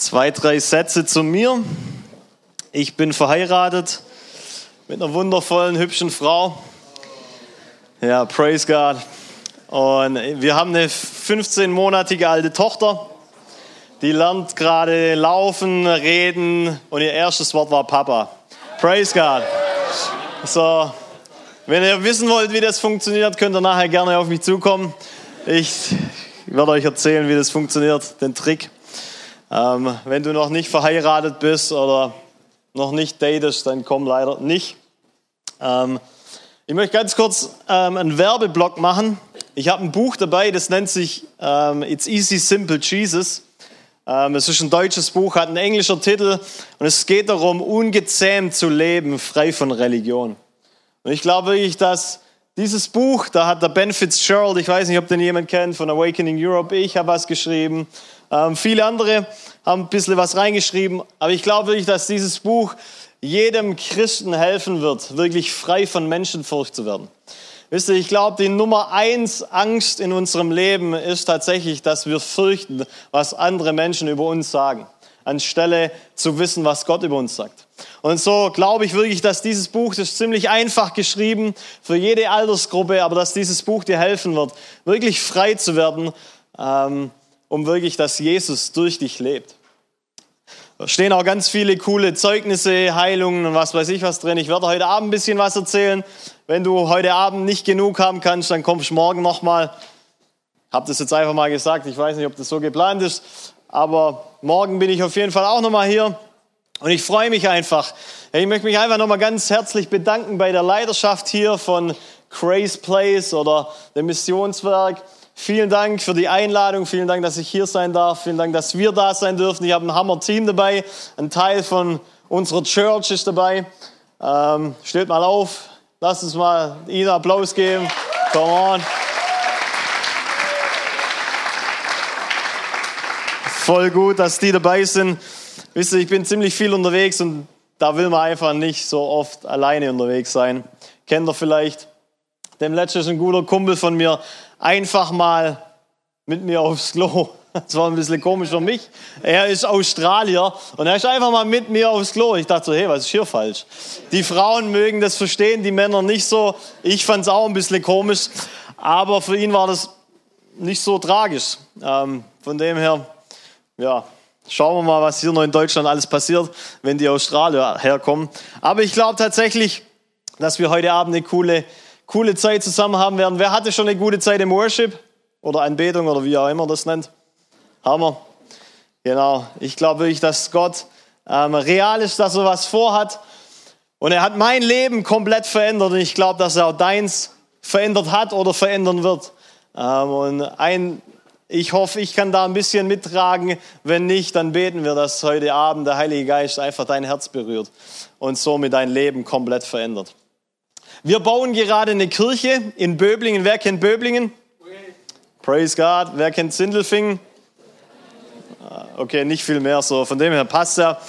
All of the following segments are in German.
Zwei, drei Sätze zu mir. Ich bin verheiratet mit einer wundervollen, hübschen Frau. Ja, praise God. Und wir haben eine 15-monatige alte Tochter, die lernt gerade laufen, reden und ihr erstes Wort war Papa. Praise God. So, wenn ihr wissen wollt, wie das funktioniert, könnt ihr nachher gerne auf mich zukommen. Ich werde euch erzählen, wie das funktioniert, den Trick. Ähm, wenn du noch nicht verheiratet bist oder noch nicht datest, dann komm leider nicht. Ähm, ich möchte ganz kurz ähm, einen Werbeblock machen. Ich habe ein Buch dabei, das nennt sich ähm, It's Easy Simple Jesus. Ähm, es ist ein deutsches Buch, hat einen englischen Titel und es geht darum, ungezähmt zu leben, frei von Religion. Und ich glaube wirklich, dass dieses Buch, da hat der Ben Fitzgerald, ich weiß nicht, ob den jemand kennt, von Awakening Europe, ich habe was geschrieben, ähm, viele andere haben ein bisschen was reingeschrieben, aber ich glaube wirklich, dass dieses Buch jedem Christen helfen wird, wirklich frei von Menschenfurcht zu werden. Wisst ihr, ich glaube, die Nummer eins Angst in unserem Leben ist tatsächlich, dass wir fürchten, was andere Menschen über uns sagen, anstelle zu wissen, was Gott über uns sagt. Und so glaube ich wirklich, dass dieses Buch, das ist ziemlich einfach geschrieben für jede Altersgruppe, aber dass dieses Buch dir helfen wird, wirklich frei zu werden, ähm, um wirklich, dass Jesus durch dich lebt. Da stehen auch ganz viele coole Zeugnisse, Heilungen und was weiß ich was drin. Ich werde heute Abend ein bisschen was erzählen. Wenn du heute Abend nicht genug haben kannst, dann kommst du morgen nochmal. Hab das jetzt einfach mal gesagt. Ich weiß nicht, ob das so geplant ist. Aber morgen bin ich auf jeden Fall auch nochmal hier. Und ich freue mich einfach. Ich möchte mich einfach nochmal ganz herzlich bedanken bei der Leiterschaft hier von Grace Place oder dem Missionswerk. Vielen Dank für die Einladung, vielen Dank, dass ich hier sein darf, vielen Dank, dass wir da sein dürfen. Ich habe ein Hammer-Team dabei, ein Teil von unserer Church ist dabei. Ähm, steht mal auf, lasst uns mal Ihnen Applaus geben. Come on. Voll gut, dass die dabei sind. Wisst ihr, ich bin ziemlich viel unterwegs und da will man einfach nicht so oft alleine unterwegs sein. Kennt ihr vielleicht? Dem letzten ist ein guter Kumpel von mir einfach mal mit mir aufs Klo. Das war ein bisschen komisch für mich. Er ist Australier und er ist einfach mal mit mir aufs Klo. Ich dachte so, hey, was ist hier falsch? Die Frauen mögen das verstehen, die Männer nicht so. Ich fand es auch ein bisschen komisch, aber für ihn war das nicht so tragisch. Ähm, von dem her, ja, schauen wir mal, was hier noch in Deutschland alles passiert, wenn die Australier herkommen. Aber ich glaube tatsächlich, dass wir heute Abend eine coole coole Zeit zusammen haben werden. Wer hatte schon eine gute Zeit im Worship oder Anbetung oder wie auch immer das nennt? Hammer. Genau. Ich glaube wirklich, dass Gott ähm, real ist, dass er was vorhat. Und er hat mein Leben komplett verändert und ich glaube, dass er auch deins verändert hat oder verändern wird. Ähm, und ein, ich hoffe, ich kann da ein bisschen mittragen. Wenn nicht, dann beten wir, dass heute Abend der Heilige Geist einfach dein Herz berührt und somit dein Leben komplett verändert. Wir bauen gerade eine Kirche in Böblingen. Wer kennt Böblingen? Praise God. Wer kennt Sindelfingen? Ah, okay, nicht viel mehr so. Von dem her passt ja.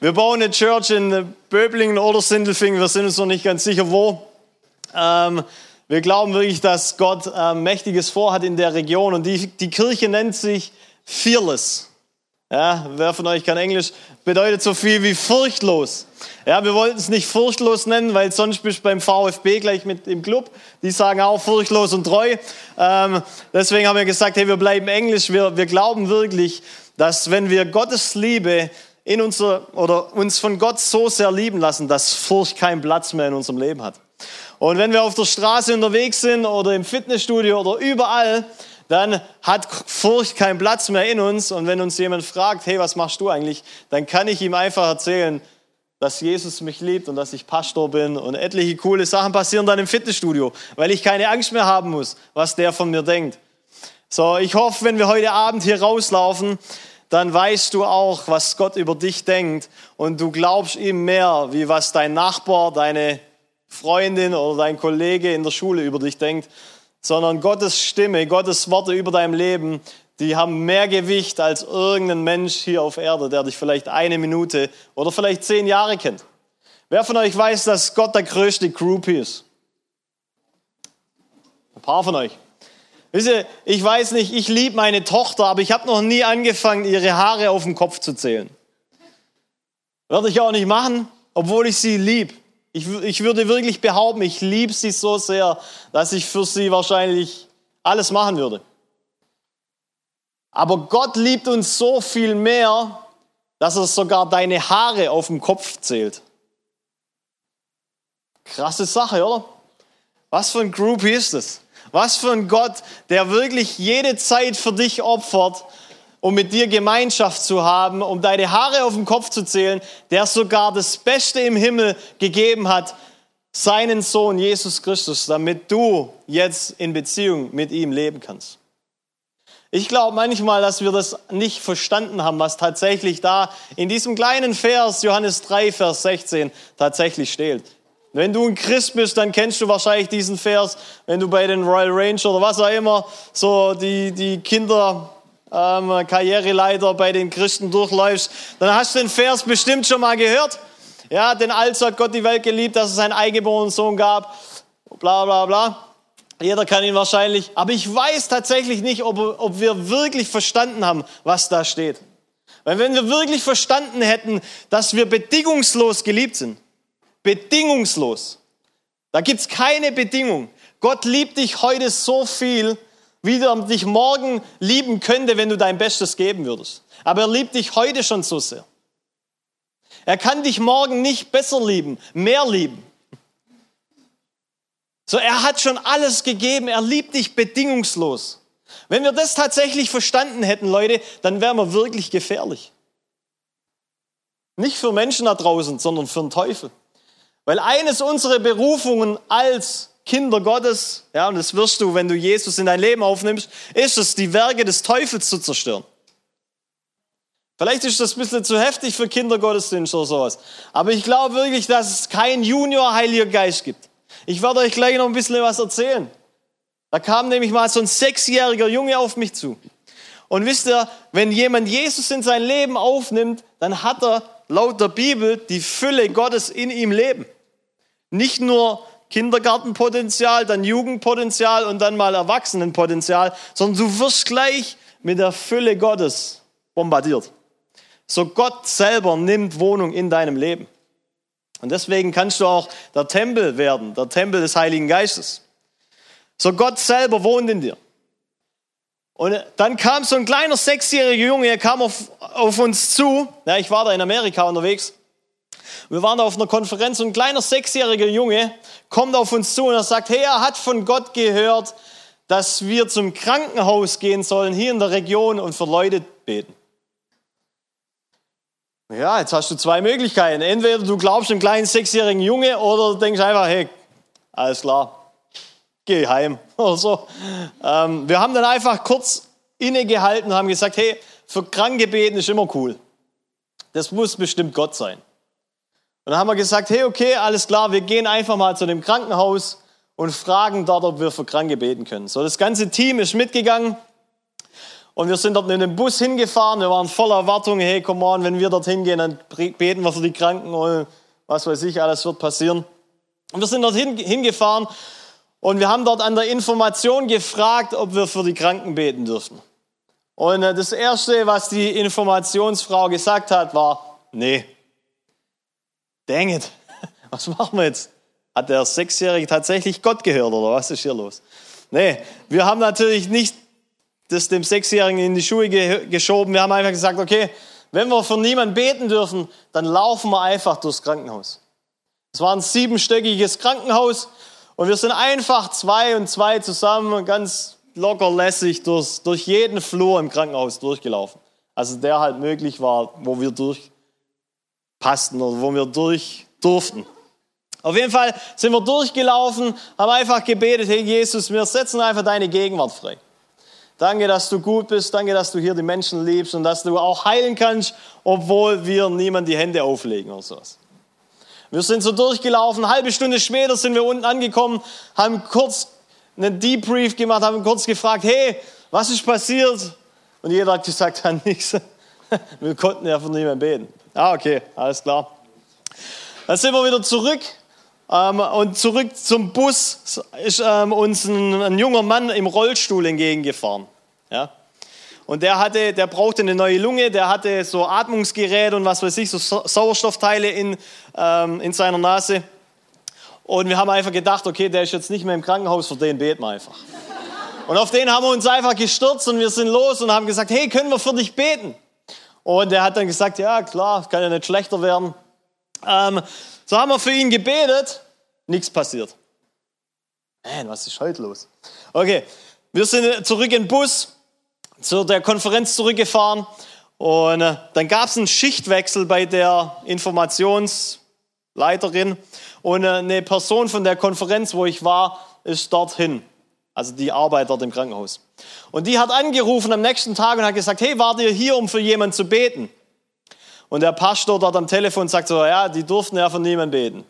Wir bauen eine Church in Böblingen oder Sindelfingen. Wir sind uns noch nicht ganz sicher, wo. Ähm, wir glauben wirklich, dass Gott ähm, Mächtiges vorhat in der Region. Und die, die Kirche nennt sich Fearless. Ja, wer von euch kann Englisch? Bedeutet so viel wie furchtlos. Ja, wir wollten es nicht furchtlos nennen, weil sonst bist du beim VfB gleich mit im Club. Die sagen auch furchtlos und treu. Ähm, deswegen haben wir gesagt, hey, wir bleiben Englisch. Wir, wir glauben wirklich, dass wenn wir Gottes Liebe in unser, oder uns von Gott so sehr lieben lassen, dass Furcht keinen Platz mehr in unserem Leben hat. Und wenn wir auf der Straße unterwegs sind oder im Fitnessstudio oder überall, dann hat Furcht keinen Platz mehr in uns. Und wenn uns jemand fragt, hey, was machst du eigentlich, dann kann ich ihm einfach erzählen, dass Jesus mich liebt und dass ich Pastor bin und etliche coole Sachen passieren dann im Fitnessstudio, weil ich keine Angst mehr haben muss, was der von mir denkt. So, ich hoffe, wenn wir heute Abend hier rauslaufen, dann weißt du auch, was Gott über dich denkt und du glaubst ihm mehr, wie was dein Nachbar, deine Freundin oder dein Kollege in der Schule über dich denkt, sondern Gottes Stimme, Gottes Worte über dein Leben, die haben mehr Gewicht als irgendein Mensch hier auf Erde, der dich vielleicht eine Minute oder vielleicht zehn Jahre kennt. Wer von euch weiß, dass Gott der größte Groupie ist? Ein paar von euch. Wisst ihr, ich weiß nicht, ich liebe meine Tochter, aber ich habe noch nie angefangen, ihre Haare auf dem Kopf zu zählen. Würde ich auch nicht machen, obwohl ich sie lieb. Ich, ich würde wirklich behaupten, ich liebe sie so sehr, dass ich für sie wahrscheinlich alles machen würde. Aber Gott liebt uns so viel mehr, dass er sogar deine Haare auf dem Kopf zählt. Krasse Sache, oder? Was für ein Groupie ist das? Was für ein Gott, der wirklich jede Zeit für dich opfert, um mit dir Gemeinschaft zu haben, um deine Haare auf dem Kopf zu zählen, der sogar das Beste im Himmel gegeben hat, seinen Sohn Jesus Christus, damit du jetzt in Beziehung mit ihm leben kannst. Ich glaube manchmal, dass wir das nicht verstanden haben, was tatsächlich da in diesem kleinen Vers, Johannes 3, Vers 16, tatsächlich steht. Wenn du ein Christ bist, dann kennst du wahrscheinlich diesen Vers. Wenn du bei den Royal Ranger oder was auch immer so die, die Kinder ähm, Karriereleiter bei den Christen durchläufst, dann hast du den Vers bestimmt schon mal gehört. Ja, denn also hat Gott die Welt geliebt, dass es einen eingeborenen Sohn gab. Bla bla bla. Jeder kann ihn wahrscheinlich. Aber ich weiß tatsächlich nicht, ob, ob wir wirklich verstanden haben, was da steht. Weil wenn wir wirklich verstanden hätten, dass wir bedingungslos geliebt sind, bedingungslos, da gibt's keine Bedingung. Gott liebt dich heute so viel, wie er dich morgen lieben könnte, wenn du dein Bestes geben würdest. Aber er liebt dich heute schon so sehr. Er kann dich morgen nicht besser lieben, mehr lieben. So, er hat schon alles gegeben. Er liebt dich bedingungslos. Wenn wir das tatsächlich verstanden hätten, Leute, dann wären wir wirklich gefährlich. Nicht für Menschen da draußen, sondern für den Teufel. Weil eines unserer Berufungen als Kinder Gottes, ja, und das wirst du, wenn du Jesus in dein Leben aufnimmst, ist es, die Werke des Teufels zu zerstören. Vielleicht ist das ein bisschen zu heftig für Kindergottesdienst oder sowas. Aber ich glaube wirklich, dass es keinen Junior-Heiliger Geist gibt. Ich werde euch gleich noch ein bisschen was erzählen. Da kam nämlich mal so ein sechsjähriger Junge auf mich zu. Und wisst ihr, wenn jemand Jesus in sein Leben aufnimmt, dann hat er laut der Bibel die Fülle Gottes in ihm leben. Nicht nur Kindergartenpotenzial, dann Jugendpotenzial und dann mal Erwachsenenpotenzial, sondern du wirst gleich mit der Fülle Gottes bombardiert. So Gott selber nimmt Wohnung in deinem Leben. Und deswegen kannst du auch der Tempel werden, der Tempel des Heiligen Geistes. So Gott selber wohnt in dir. Und dann kam so ein kleiner sechsjähriger Junge, er kam auf, auf uns zu. Ja, ich war da in Amerika unterwegs. Wir waren auf einer Konferenz und ein kleiner sechsjähriger Junge kommt auf uns zu und er sagt, hey, er hat von Gott gehört, dass wir zum Krankenhaus gehen sollen, hier in der Region und für Leute beten. Ja, jetzt hast du zwei Möglichkeiten. Entweder du glaubst einem kleinen sechsjährigen Junge oder denkst einfach, hey, alles klar, geh heim oder so. Ähm, wir haben dann einfach kurz innegehalten und haben gesagt, hey, für Kranke beten ist immer cool. Das muss bestimmt Gott sein. Und dann haben wir gesagt, hey, okay, alles klar, wir gehen einfach mal zu dem Krankenhaus und fragen dort, ob wir für Kranke beten können. So, das ganze Team ist mitgegangen und wir sind dort in den Bus hingefahren. Wir waren voller Erwartung, hey, come on, wenn wir dort hingehen, dann beten wir für die Kranken und was weiß ich, alles wird passieren. Und wir sind dort hingefahren und wir haben dort an der Information gefragt, ob wir für die Kranken beten dürfen. Und äh, das Erste, was die Informationsfrau gesagt hat, war, nee, dang it, was machen wir jetzt? Hat der Sechsjährige tatsächlich Gott gehört oder was ist hier los? Nee, wir haben natürlich nicht das dem Sechsjährigen in die Schuhe ge geschoben. Wir haben einfach gesagt, okay, wenn wir für niemanden beten dürfen, dann laufen wir einfach durchs Krankenhaus. Es war ein siebenstöckiges Krankenhaus und wir sind einfach zwei und zwei zusammen ganz locker lässig durch, durch jeden Flur im Krankenhaus durchgelaufen. Also der halt möglich war, wo wir durch passten oder wo wir durch durften. Auf jeden Fall sind wir durchgelaufen, haben einfach gebetet, hey Jesus, wir setzen einfach deine Gegenwart frei. Danke, dass du gut bist, danke, dass du hier die Menschen liebst und dass du auch heilen kannst, obwohl wir niemand die Hände auflegen oder sowas. Wir sind so durchgelaufen, halbe Stunde später sind wir unten angekommen, haben kurz einen Debrief gemacht, haben kurz gefragt, hey, was ist passiert? Und jeder hat gesagt, ja, nichts. Wir konnten ja von niemandem beten. Ah, okay, alles klar. Dann sind wir wieder zurück Ähm, und zurück zum Bus ist ähm, uns ein, ein, junger Mann im Rollstuhl entgegengefahren. Ja? Und der hatte, der brauchte eine neue Lunge, der hatte so Atmungsgerät und was weiß ich, so Sauerstoffteile in, ähm, in seiner Nase. Und wir haben einfach gedacht, okay, der ist jetzt nicht mehr im Krankenhaus, für den beten wir einfach. Und auf den haben wir uns einfach gestürzt und wir sind los und haben gesagt, hey, können wir für dich beten? Und er hat dann gesagt, ja klar, kann ja nicht schlechter werden. Ähm, so haben wir für ihn gebetet, nichts passiert. Man, was ist heute los? Okay, wir sind zurück in den Bus, zu der Konferenz zurückgefahren und äh, dann gab es einen Schichtwechsel bei der Informationsleiterin und äh, eine Person von der Konferenz, wo ich war, ist dorthin. Also die Arbeit dort im Krankenhaus. Und die hat angerufen am nächsten Tag und hat gesagt, hey, wart ihr hier, um für jemanden zu beten? Und der Pastor dort am Telefon sagt so, ja, die durften ja für niemanden beten.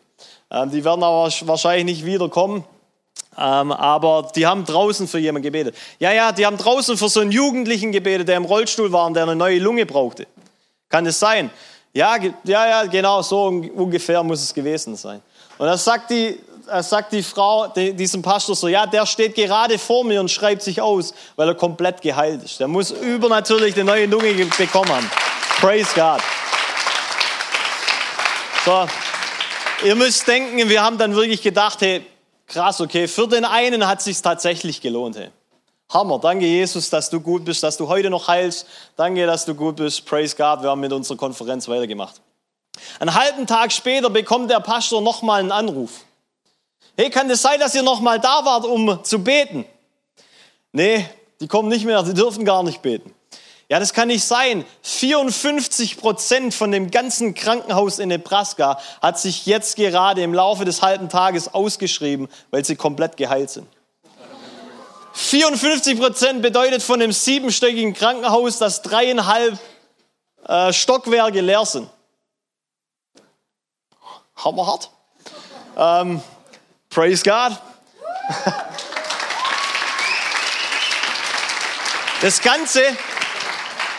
Ähm, die werden aber wahrscheinlich nicht wiederkommen. Ähm, aber die haben draußen für jemanden gebetet. Ja, ja, die haben draußen für so einen Jugendlichen gebetet, der im Rollstuhl war und der eine neue Lunge brauchte. Kann das sein? Ja, ja, ja, genau, so ungefähr muss es gewesen sein. Und das sagt die, sagt die Frau diesem Pastor so, ja, der steht gerade vor mir und schreibt sich aus, weil er komplett geheilt ist. Der muss übernatürlich eine neue Lunge bekommen haben. Praise God. So, ihr müsst denken, wir haben dann wirklich gedacht, hey, krass, okay, für den einen hat sich tatsächlich gelohnt. Hey. Hammer, danke Jesus, dass du gut bist, dass du heute noch heilst. Danke, dass du gut bist. Praise God, wir haben mit unserer Konferenz weitergemacht. Einen halben Tag später bekommt der Pastor nochmal einen Anruf. Hey, kann es sein, dass ihr nochmal da wart, um zu beten? Nee, die kommen nicht mehr, die dürfen gar nicht beten. Ja, das kann nicht sein. 54 Prozent von dem ganzen Krankenhaus in Nebraska hat sich jetzt gerade im Laufe des halben Tages ausgeschrieben, weil sie komplett geheilt sind. 54 Prozent bedeutet von dem siebenstöckigen Krankenhaus, dass dreieinhalb äh, Stockwerke leer sind. Hammerhart. Ähm, praise God. Das Ganze,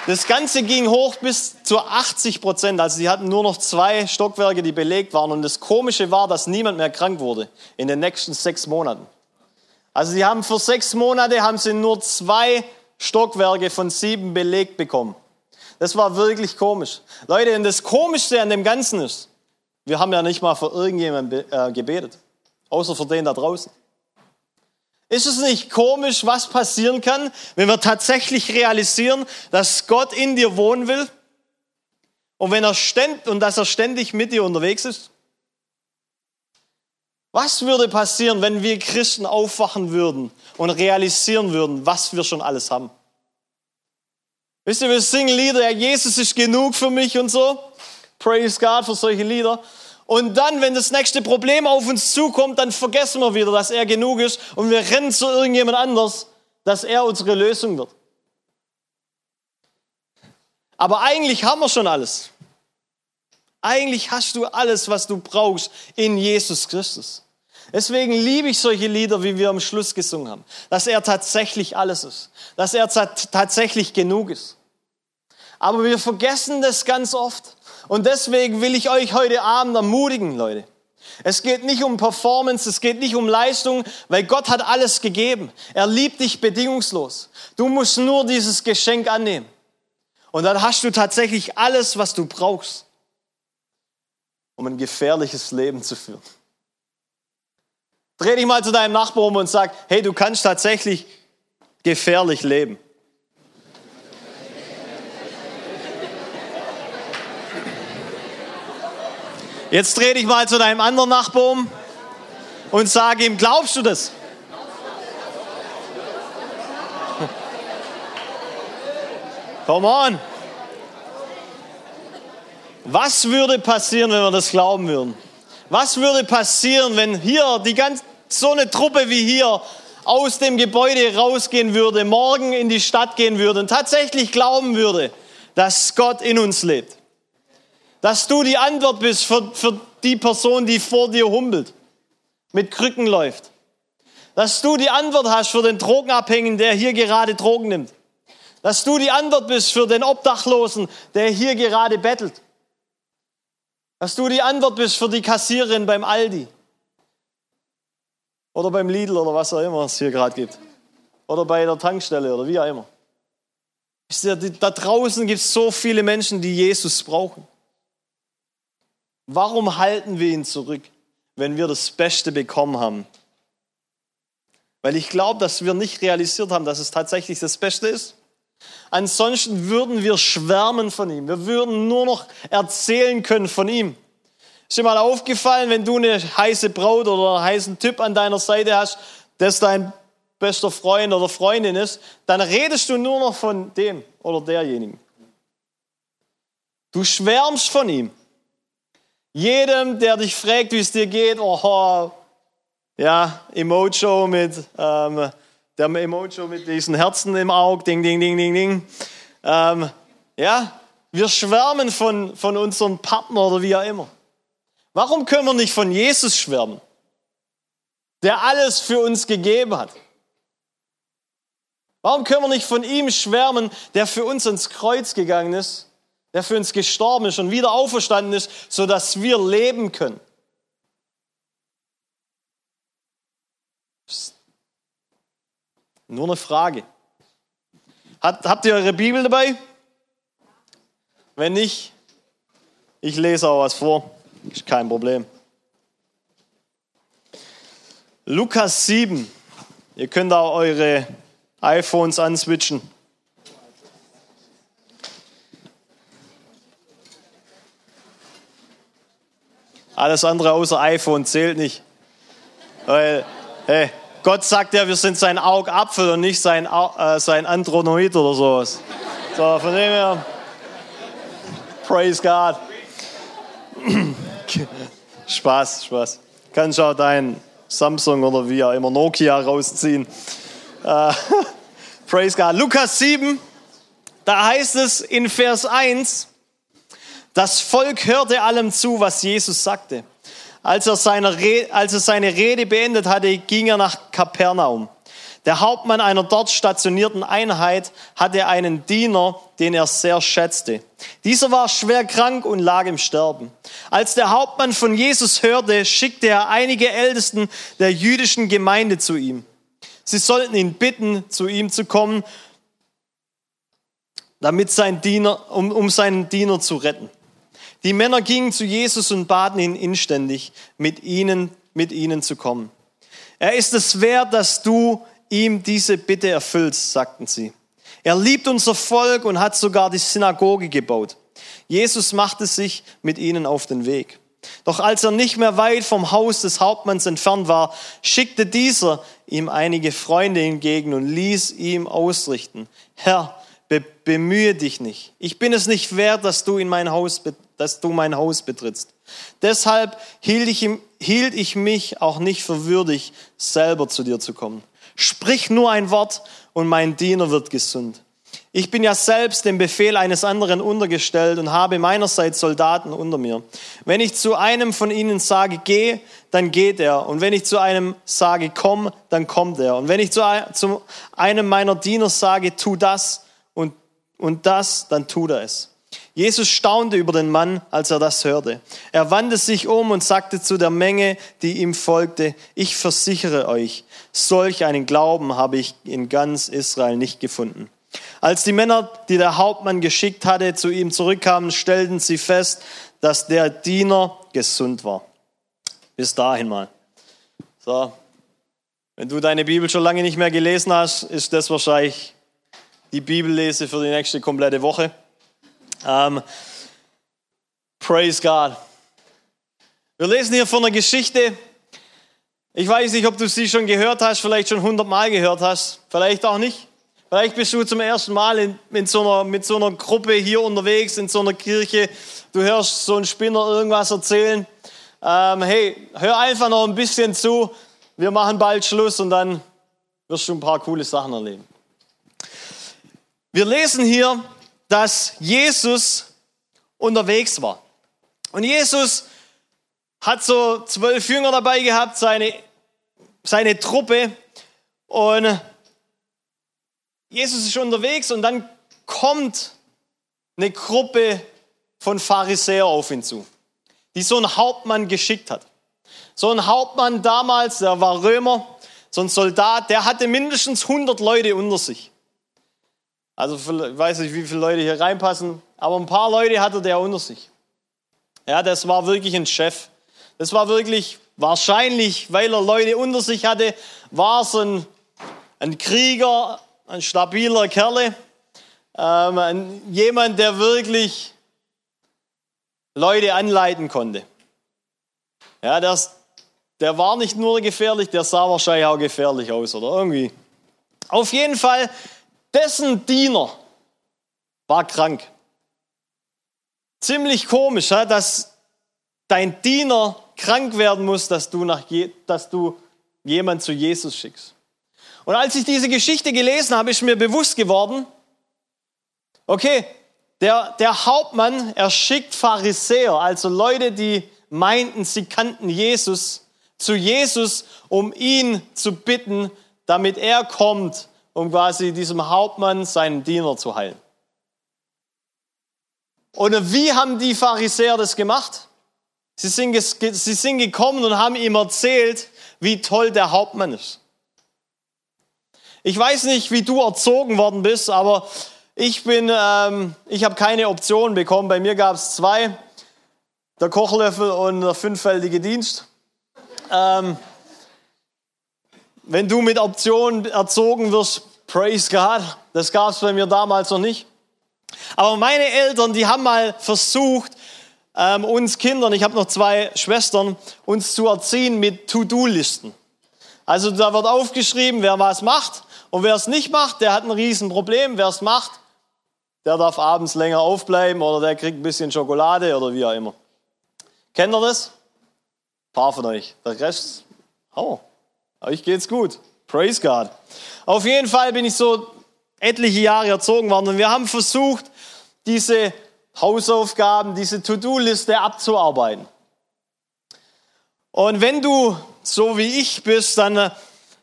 das Ganze ging hoch bis zu 80 Prozent. Also sie hatten nur noch zwei Stockwerke, die belegt waren. Und das Komische war, dass niemand mehr krank wurde in den nächsten sechs Monaten. Also sie haben für sechs Monate haben sie nur zwei Stockwerke von sieben belegt bekommen. Das war wirklich komisch. Leute, und das Komischste an dem Ganzen ist, wir haben ja nicht mal für irgendjemanden äh, gebetet, außer für den da draußen. Ist es nicht komisch, was passieren kann, wenn wir tatsächlich realisieren, dass Gott in dir wohnen will und wenn er ständig und dass er ständig mit dir unterwegs ist? Was würde passieren, wenn wir Christen aufwachen würden und realisieren würden, was wir schon alles haben? Wisst ihr, wir singen Lieder, ja, Jesus ist genug für mich und so. Praise God für solche Lieder. Und dann, wenn das nächste Problem auf uns zukommt, dann vergessen wir wieder, dass er genug ist und wir rennen zu irgendjemand anders, dass er unsere Lösung wird. Aber eigentlich haben wir schon alles. Eigentlich hast du alles, was du brauchst in Jesus Christus. Deswegen liebe ich solche Lieder, wie wir am Schluss gesungen haben. Dass er tatsächlich alles ist. Dass er tatsächlich genug ist. Aber wir vergessen das ganz oft. Und deswegen will ich euch heute Abend ermutigen, Leute. Es geht nicht um Performance, es geht nicht um Leistung, weil Gott hat alles gegeben. Er liebt dich bedingungslos. Du musst nur dieses Geschenk annehmen. Und dann hast du tatsächlich alles, was du brauchst, um ein gefährliches Leben zu führen. Dreh dich mal zu deinem Nachbarn um und sag, hey, du kannst tatsächlich gefährlich leben. Jetzt dreh dich mal zu deinem anderen Nachbarn und sag ihm, glaubst du das? Come on. Was würde passieren, wenn wir das glauben würden? Was würde passieren, wenn hier die ganze, so eine Truppe wie hier aus dem Gebäude rausgehen würde, morgen in die Stadt gehen würde und tatsächlich glauben würde, dass Gott in uns lebt? Dass du die Antwort bist für, für die Person, die vor dir humpelt, mit Krücken läuft. Dass du die Antwort hast für den Drogenabhängigen, der hier gerade Drogen nimmt. Dass du die Antwort bist für den Obdachlosen, der hier gerade bettelt. Dass du die Antwort bist für die Kassiererin beim Aldi. Oder beim Lidl oder was auch immer es hier gerade gibt. Oder bei der Tankstelle oder wie auch immer. Da draußen gibt es so viele Menschen, die Jesus brauchen. Warum halten wir ihn zurück, wenn wir das Beste bekommen haben? Weil ich glaube, dass wir nicht realisiert haben, dass es tatsächlich das Beste ist. Ansonsten würden wir schwärmen von ihm. Wir würden nur noch erzählen können von ihm. Ist dir mal aufgefallen, wenn du eine heiße Braut oder einen heißen Typ an deiner Seite hast, das dein bester Freund oder Freundin ist, dann redest du nur noch von dem oder derjenigen. Du schwärmst von ihm. Jedem, der dich fragt, wie es dir geht, oh, ja, Emojo mit, ähm, der Emojo mit diesen Herzen im Auge, ding, ding, ding, ding, ding. Ähm, ja, wir schwärmen von, von unserem Partner oder wie auch immer. Warum können wir nicht von Jesus schwärmen, der alles für uns gegeben hat? Warum können wir nicht von ihm schwärmen, der für uns ins Kreuz gegangen ist, der für uns gestorben ist und wieder auferstanden ist, sodass wir leben können? Nur eine Frage. Hat, habt ihr eure Bibel dabei? Wenn nicht, ich lese auch was vor. Ist kein Problem. Lukas 7. Ihr könnt auch eure iPhones answitchen. Alles andere außer iPhone zählt nicht. Weil, hey, Gott sagt ja, wir sind sein Augapfel und nicht sein, äh, sein Andronoid oder sowas. So, von dem her, praise God. Spaß, Spaß. Kannst auch dein Samsung oder wie auch immer Nokia rausziehen. Äh, praise God. Lukas 7, da heißt es in Vers 1, das Volk hörte allem zu, was Jesus sagte. Als er, seine Rede, beendet hatte, ging er nach Kapernaum. Der Hauptmann einer dort stationierten Einheit hatte einen Diener, den er sehr schätzte. Dieser war schwer krank und lag im Sterben. Als der Hauptmann von Jesus hörte, schickte er einige Ältesten der jüdischen Gemeinde zu ihm. Sie sollten ihn bitten, zu ihm zu kommen, damit sein Diener, um, um seinen Diener zu retten. Die Männer gingen zu Jesus und baten ihn inständig, mit ihnen, mit ihnen zu kommen. Er ist es wert, dass du ihm diese Bitte erfüllst, sagten sie. Er liebt unser Volk und hat sogar die Synagoge gebaut. Jesus machte sich mit ihnen auf den Weg. Doch als er nicht mehr weit vom Haus des Hauptmanns entfernt war, schickte dieser ihm einige Freunde entgegen und ließ ihm ausrichten, Herr, be bemühe dich nicht. Ich bin es nicht wert, dass du in mein Haus dass du mein Haus betrittst. Deshalb hielt ich, hielt ich mich auch nicht für würdig, selber zu dir zu kommen. Sprich nur ein Wort und mein Diener wird gesund. Ich bin ja selbst dem Befehl eines anderen untergestellt und habe meinerseits Soldaten unter mir. Wenn ich zu einem von ihnen sage, geh, dann geht er. Und wenn ich zu einem sage, komm, dann kommt er. Und wenn ich zu einem meiner Diener sage, tu das und, das, dann tut er es. Jesus staunte über den Mann, als er das hörte. Er wandte sich um und sagte zu der Menge, die ihm folgte, ich versichere euch, solch einen Glauben habe ich in ganz Israel nicht gefunden. Als die Männer, die der Hauptmann geschickt hatte, zu ihm zurückkamen, stellten sie fest, dass der Diener gesund war. Bis dahin mal. So. Wenn du deine Bibel schon lange nicht mehr gelesen hast, ist das wahrscheinlich die Bibellese für die nächste komplette Woche. Um, praise God. Wir lesen hier von einer Geschichte. Ich weiß nicht, ob du sie schon gehört hast, vielleicht schon hundertmal gehört hast, vielleicht auch nicht. Vielleicht bist du zum ersten Mal in, in so einer, mit so einer Gruppe hier unterwegs, in so einer Kirche. Du hörst so einen Spinner irgendwas erzählen. Ähm, hey, hör einfach noch ein bisschen zu. Wir machen bald Schluss und dann wirst du ein paar coole Sachen erleben. Wir lesen hier dass Jesus unterwegs war. Und Jesus hat so zwölf Jünger dabei gehabt, seine, seine Truppe. Und Jesus ist unterwegs und dann kommt eine Gruppe von Pharisäern auf ihn zu, die so einen Hauptmann geschickt hat. So ein Hauptmann damals, der war Römer, so ein Soldat, der hatte mindestens 100 Leute unter sich. Also ich weiß nicht, wie viele Leute hier reinpassen, aber ein paar Leute hatte der unter sich. Ja, das war wirklich ein Chef. Das war wirklich wahrscheinlich, weil er Leute unter sich hatte, war es ein, ein Krieger, ein stabiler Kerle, ähm, ein, jemand, der wirklich Leute anleiten konnte. Ja, das, der war nicht nur gefährlich, der sah wahrscheinlich auch gefährlich aus oder irgendwie. Auf jeden Fall, dessen Diener war krank. Ziemlich komisch, dass dein Diener krank werden muss, dass du, nach je, dass du jemand zu Jesus schickst. Und als ich diese Geschichte gelesen habe, ist mir bewusst geworden, okay, der, der Hauptmann, er schickt Pharisäer, also Leute, die meinten, sie kannten Jesus, zu Jesus, um ihn zu bitten, damit er kommt, um quasi diesem Hauptmann seinen Diener zu heilen. Und wie haben die Pharisäer das gemacht? Sie sind, sie sind gekommen und haben ihm erzählt, wie toll der Hauptmann ist. Ich weiß nicht, wie du erzogen worden bist, aber ich bin, ähm, ich habe keine Option bekommen. Bei mir gab es zwei, der Kochlöffel und der fünffältige Dienst. Ähm, wenn du mit Optionen erzogen wirst, praise God, das gab es bei mir damals noch nicht. Aber meine Eltern, die haben mal versucht, ähm, uns Kindern, ich habe noch zwei Schwestern, uns zu erziehen mit To-Do-Listen. Also da wird aufgeschrieben, wer was macht und wer es nicht macht, der hat ein Riesenproblem. Wer es macht, der darf abends länger aufbleiben oder der kriegt ein bisschen Schokolade oder wie auch immer. Kennt ihr das? Ein paar von euch. Der Rest, oh, euch geht's gut. Praise God. Auf jeden Fall bin ich so etliche Jahre erzogen worden und wir haben versucht, diese Hausaufgaben, diese To-Do-Liste abzuarbeiten. Und wenn du so wie ich bist, dann äh,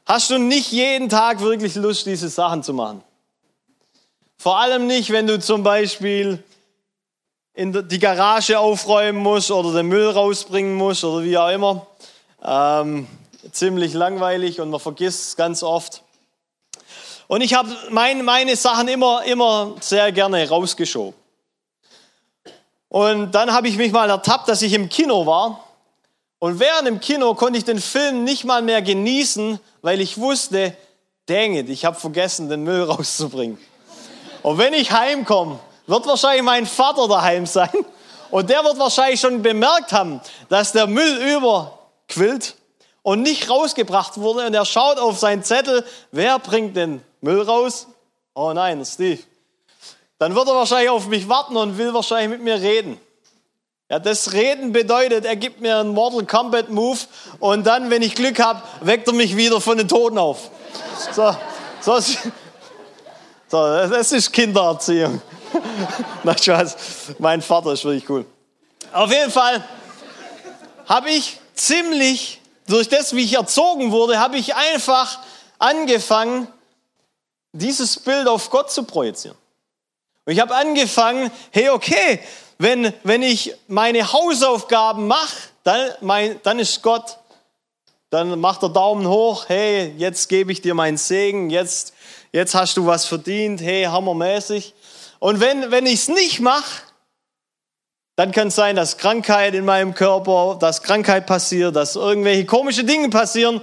hast du nicht jeden Tag wirklich Lust, diese Sachen zu machen. Vor allem nicht, wenn du zum Beispiel in die Garage aufräumen musst oder den Müll rausbringen musst oder wie auch immer. Ähm, ziemlich langweilig und man vergisst es ganz oft. Und ich habe mein, meine Sachen immer, immer sehr gerne rausgeschoben. Und dann habe ich mich mal ertappt, dass ich im Kino war. Und während im Kino konnte ich den Film nicht mal mehr genießen, weil ich wusste, dang it, ich habe vergessen, den Müll rauszubringen. Und wenn ich heimkomme, wird wahrscheinlich mein Vater daheim sein. Und der wird wahrscheinlich schon bemerkt haben, dass der Müll überquillt und nicht rausgebracht wurde. Und er schaut auf seinen Zettel, wer bringt den Müll raus? Oh nein, Steve dann wird er wahrscheinlich auf mich warten und will wahrscheinlich mit mir reden. Ja, das Reden bedeutet, er gibt mir einen Mortal Kombat Move und dann, wenn ich Glück habe, weckt er mich wieder von den Toten auf. So, so, so das ist Kindererziehung. Na Spaß, mein Vater ist wirklich cool. Auf jeden Fall habe ich ziemlich, durch das, wie ich erzogen wurde, habe ich einfach angefangen, dieses Bild auf Gott zu projizieren. Und ich habe angefangen, hey, okay, wenn, wenn ich meine Hausaufgaben mache, dann, mein, dann ist Gott, dann macht er Daumen hoch, hey, jetzt gebe ich dir meinen Segen, jetzt, jetzt hast du was verdient, hey, hammermäßig. Und wenn, wenn ich es nicht mache, dann kann es sein, dass Krankheit in meinem Körper, dass Krankheit passiert, dass irgendwelche komische Dinge passieren,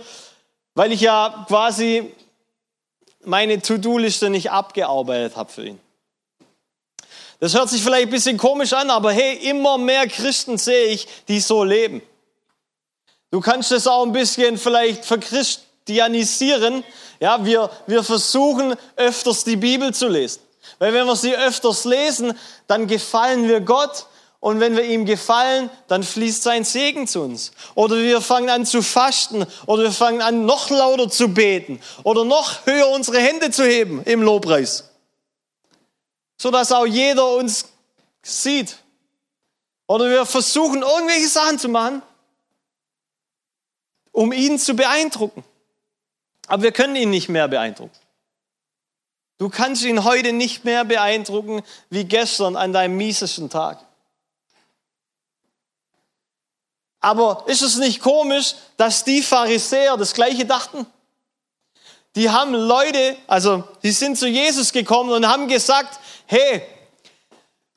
weil ich ja quasi meine To-Do-Liste nicht abgearbeitet habe für ihn. Das hört sich vielleicht ein bisschen komisch an, aber hey, immer mehr Christen sehe ich, die so leben. Du kannst es auch ein bisschen vielleicht verchristianisieren. Ja, wir, wir versuchen öfters die Bibel zu lesen. Weil wenn wir sie öfters lesen, dann gefallen wir Gott. Und wenn wir ihm gefallen, dann fließt sein Segen zu uns. Oder wir fangen an zu fasten. Oder wir fangen an, noch lauter zu beten. Oder noch höher unsere Hände zu heben im Lobpreis so dass auch jeder uns sieht. Oder wir versuchen, irgendwelche Sachen zu machen, um ihn zu beeindrucken. Aber wir können ihn nicht mehr beeindrucken. Du kannst ihn heute nicht mehr beeindrucken wie gestern an deinem miesesten Tag. Aber ist es nicht komisch, dass die Pharisäer das Gleiche dachten? Die haben Leute, also die sind zu Jesus gekommen und haben gesagt, hey,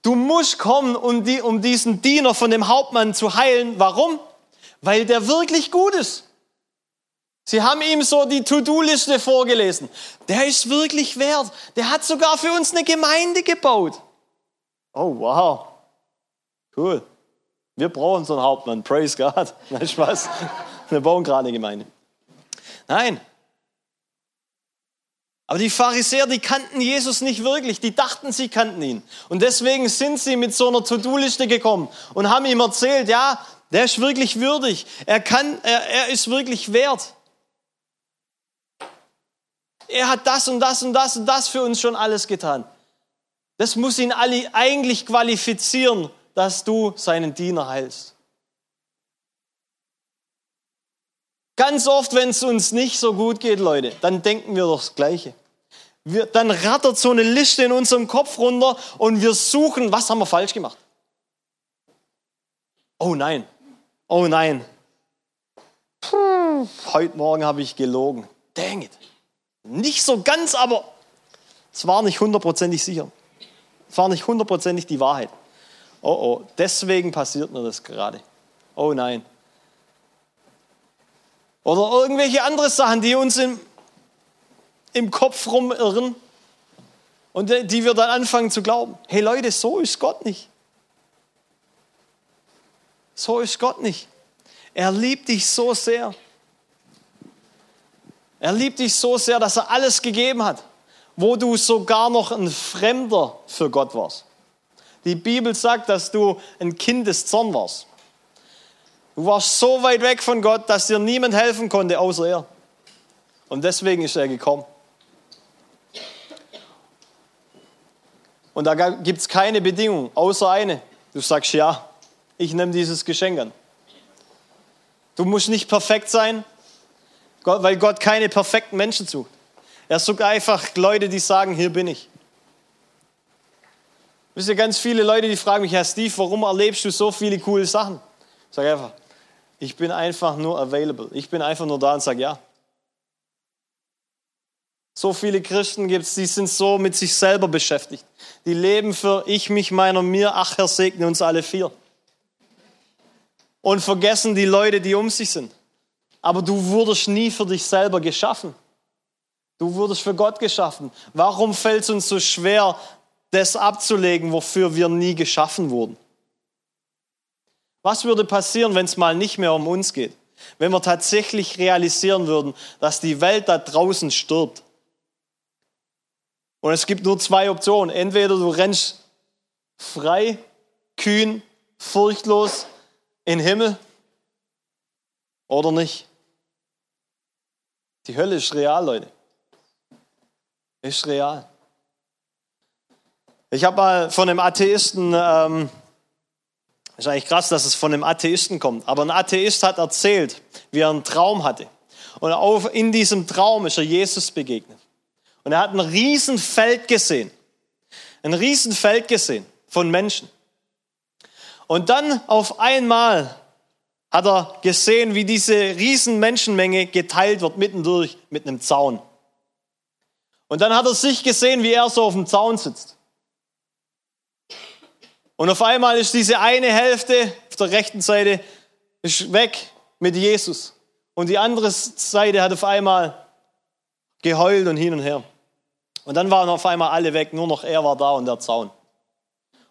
du musst kommen, um, die, um diesen Diener von dem Hauptmann zu heilen. Warum? Weil der wirklich gut ist. Sie haben ihm so die To-Do-Liste vorgelesen. Der ist wirklich wert. Der hat sogar für uns eine Gemeinde gebaut. Oh, wow. Cool. Wir brauchen so einen Hauptmann. Praise God. Nein, Spaß. Wir bauen gerade eine Gemeinde. Nein. Aber die Pharisäer, die kannten Jesus nicht wirklich. Die dachten, sie kannten ihn. Und deswegen sind sie mit so einer To-Do-Liste gekommen und haben ihm erzählt, ja, der ist wirklich würdig. Er kann, er, er ist wirklich wert er hat das und das und das und das für uns schon alles getan. Das muss ihn eigentlich qualifizieren, dass du seinen Diener heilst. Ganz oft, wenn es uns nicht so gut geht, Leute, dann denken wir doch das Gleiche. Wir, dann rattert so eine Liste in unserem Kopf runter und wir suchen, was haben wir falsch gemacht? Oh nein, oh nein. Puh, heute Morgen habe ich gelogen. Dang it. Nicht so ganz, aber es war nicht hundertprozentig sicher. Es war nicht hundertprozentig die Wahrheit. Oh oh, deswegen passiert mir das gerade. Oh nein. Oder irgendwelche andere Sachen, die uns im, im Kopf rumirren und die wir dann anfangen zu glauben. Hey Leute, so ist Gott nicht. So ist Gott nicht. Er liebt dich so sehr. Er liebt dich so sehr, dass er alles gegeben hat, wo du sogar noch ein Fremder für Gott warst. Die Bibel sagt, dass du ein Kind des Zorn warst. Du warst so weit weg von Gott, dass dir niemand helfen konnte, außer er. Und deswegen ist er gekommen. Und da gibt es keine Bedingung, außer eine. Du sagst ja, ich nehme dieses Geschenk an. Du musst nicht perfekt sein, weil Gott keine perfekten Menschen sucht. Er sucht einfach Leute, die sagen, hier bin ich. Wisst ihr, ganz viele Leute, die fragen mich, Herr Steve, warum erlebst du so viele coole Sachen? Ich sage einfach, ich bin einfach nur available. Ich bin einfach nur da und sage ja. So viele Christen gibt es, die sind so mit sich selber beschäftigt. Die leben für ich, mich, meiner, mir, ach Herr, segne uns alle vier. Und vergessen die Leute, die um sich sind. Aber du wurdest nie für dich selber geschaffen. Du wurdest für Gott geschaffen. Warum fällt es uns so schwer, das abzulegen, wofür wir nie geschaffen wurden? Was würde passieren, wenn es mal nicht mehr um uns geht? Wenn wir tatsächlich realisieren würden, dass die Welt da draußen stirbt. Und es gibt nur zwei Optionen. Entweder du rennst frei, kühn, furchtlos in den Himmel oder nicht. Die Hölle ist real, Leute. Ist real. Ich habe mal von einem Atheisten, ähm, ist eigentlich krass, dass es von einem Atheisten kommt, aber ein Atheist hat erzählt, wie er einen Traum hatte. Und auf, in diesem Traum ist er Jesus begegnet. Und er hat ein Riesenfeld gesehen. Ein Riesenfeld gesehen von Menschen. Und dann auf einmal hat er gesehen, wie diese riesen Menschenmenge geteilt wird mittendurch mit einem Zaun. Und dann hat er sich gesehen, wie er so auf dem Zaun sitzt. Und auf einmal ist diese eine Hälfte auf der rechten Seite ist weg mit Jesus. Und die andere Seite hat auf einmal geheult und hin und her. Und dann waren auf einmal alle weg, nur noch er war da und der Zaun.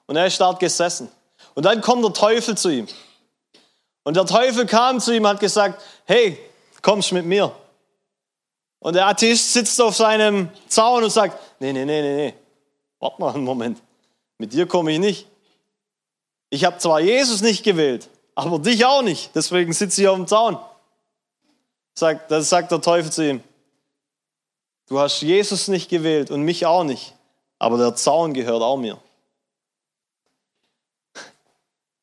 Und er ist dort gesessen. Und dann kommt der Teufel zu ihm. Und der Teufel kam zu ihm und hat gesagt, hey, kommst mit mir. Und der Atheist sitzt auf seinem Zaun und sagt, nee, nee, nee, nee, nee, warte mal einen Moment, mit dir komme ich nicht. Ich habe zwar Jesus nicht gewählt, aber dich auch nicht, deswegen sitze ich auf dem Zaun. Sagt, das sagt der Teufel zu ihm, du hast Jesus nicht gewählt und mich auch nicht, aber der Zaun gehört auch mir.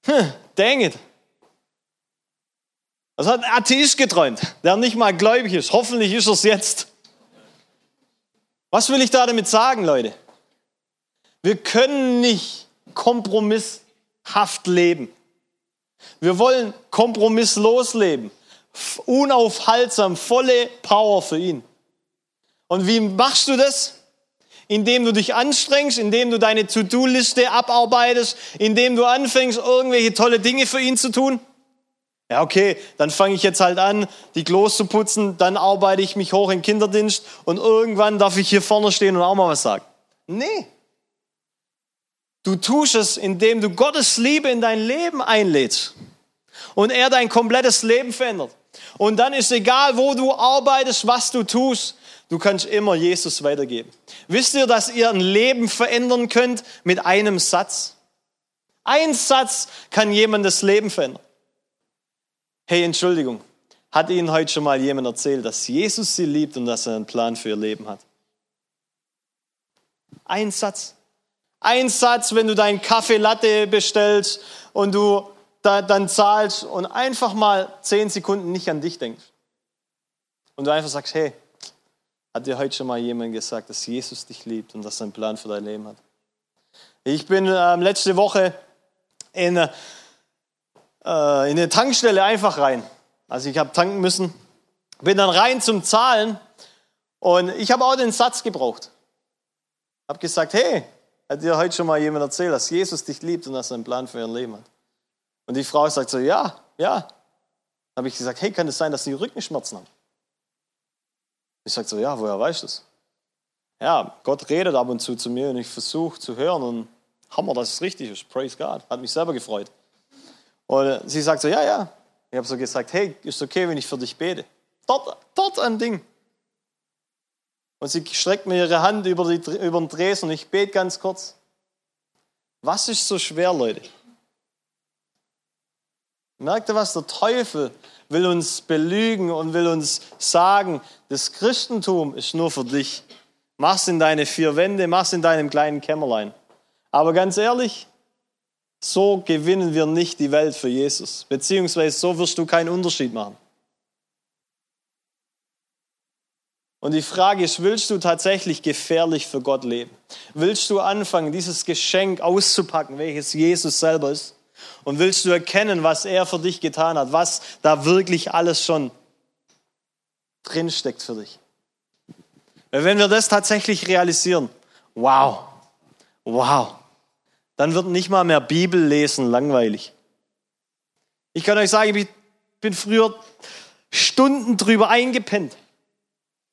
Hm, dang it. Das hat ein Atheist geträumt, der nicht mal gläubig ist. Hoffentlich ist er es jetzt. Was will ich da damit sagen, Leute? Wir können nicht kompromisshaft leben. Wir wollen kompromisslos leben, unaufhaltsam, volle Power für ihn. Und wie machst du das? Indem du dich anstrengst, indem du deine To-Do-Liste abarbeitest, indem du anfängst, irgendwelche tolle Dinge für ihn zu tun. Ja, okay, dann fange ich jetzt halt an, die Klos zu putzen, dann arbeite ich mich hoch in Kinderdienst und irgendwann darf ich hier vorne stehen und auch mal was sagen. Nee. Du tust es, indem du Gottes Liebe in dein Leben einlädst und er dein komplettes Leben verändert. Und dann ist egal, wo du arbeitest, was du tust, du kannst immer Jesus weitergeben. Wisst ihr, dass ihr ein Leben verändern könnt mit einem Satz? Ein Satz kann jemandes Leben verändern. Hey, Entschuldigung, hat Ihnen heute schon mal jemand erzählt, dass Jesus Sie liebt und dass er einen Plan für Ihr Leben hat? Ein Satz. Ein Satz, wenn du deinen Kaffee Latte bestellst und du da, dann zahlst und einfach mal zehn Sekunden nicht an dich denkst. Und du einfach sagst, hey, hat dir heute schon mal jemand gesagt, dass Jesus dich liebt und dass er einen Plan für dein Leben hat? Ich bin äh, letzte Woche in, äh, in eine Tankstelle einfach rein. Also ich habe tanken müssen, bin dann rein zum Zahlen und ich habe auch den Satz gebraucht. Habe gesagt, hey, hat dir heute schon mal jemand erzählt, dass Jesus dich liebt und dass er einen Plan für ihr Leben hat? Und die Frau sagt so, ja, ja. Dann habe ich gesagt, hey, kann es sein, dass Sie Rückenschmerzen haben? Ich sage so, ja, woher weißt du das? Ja, Gott redet ab und zu zu mir und ich versuche zu hören und Hammer, dass es richtig ist. Praise God. Hat mich selber gefreut. Und sie sagt so, ja, ja. Ich habe so gesagt, hey, ist okay, wenn ich für dich bete? Dort, dort ein Ding. Und sie streckt mir ihre Hand über, die, über den Dresen und ich bete ganz kurz. Was ist so schwer, Leute? Merkt ihr was? Der Teufel will uns belügen und will uns sagen, das Christentum ist nur für dich. Mach's in deine vier Wände, mach's in deinem kleinen Kämmerlein. Aber ganz ehrlich, so gewinnen wir nicht die Welt für Jesus. Beziehungsweise so wirst du keinen Unterschied machen. Und die Frage ist, willst du tatsächlich gefährlich für Gott leben? Willst du anfangen, dieses Geschenk auszupacken, welches Jesus selber ist? Und willst du erkennen, was er für dich getan hat, was da wirklich alles schon drinsteckt für dich? Wenn wir das tatsächlich realisieren, wow, wow, dann wird nicht mal mehr Bibel lesen langweilig. Ich kann euch sagen, ich bin früher Stunden drüber eingepennt.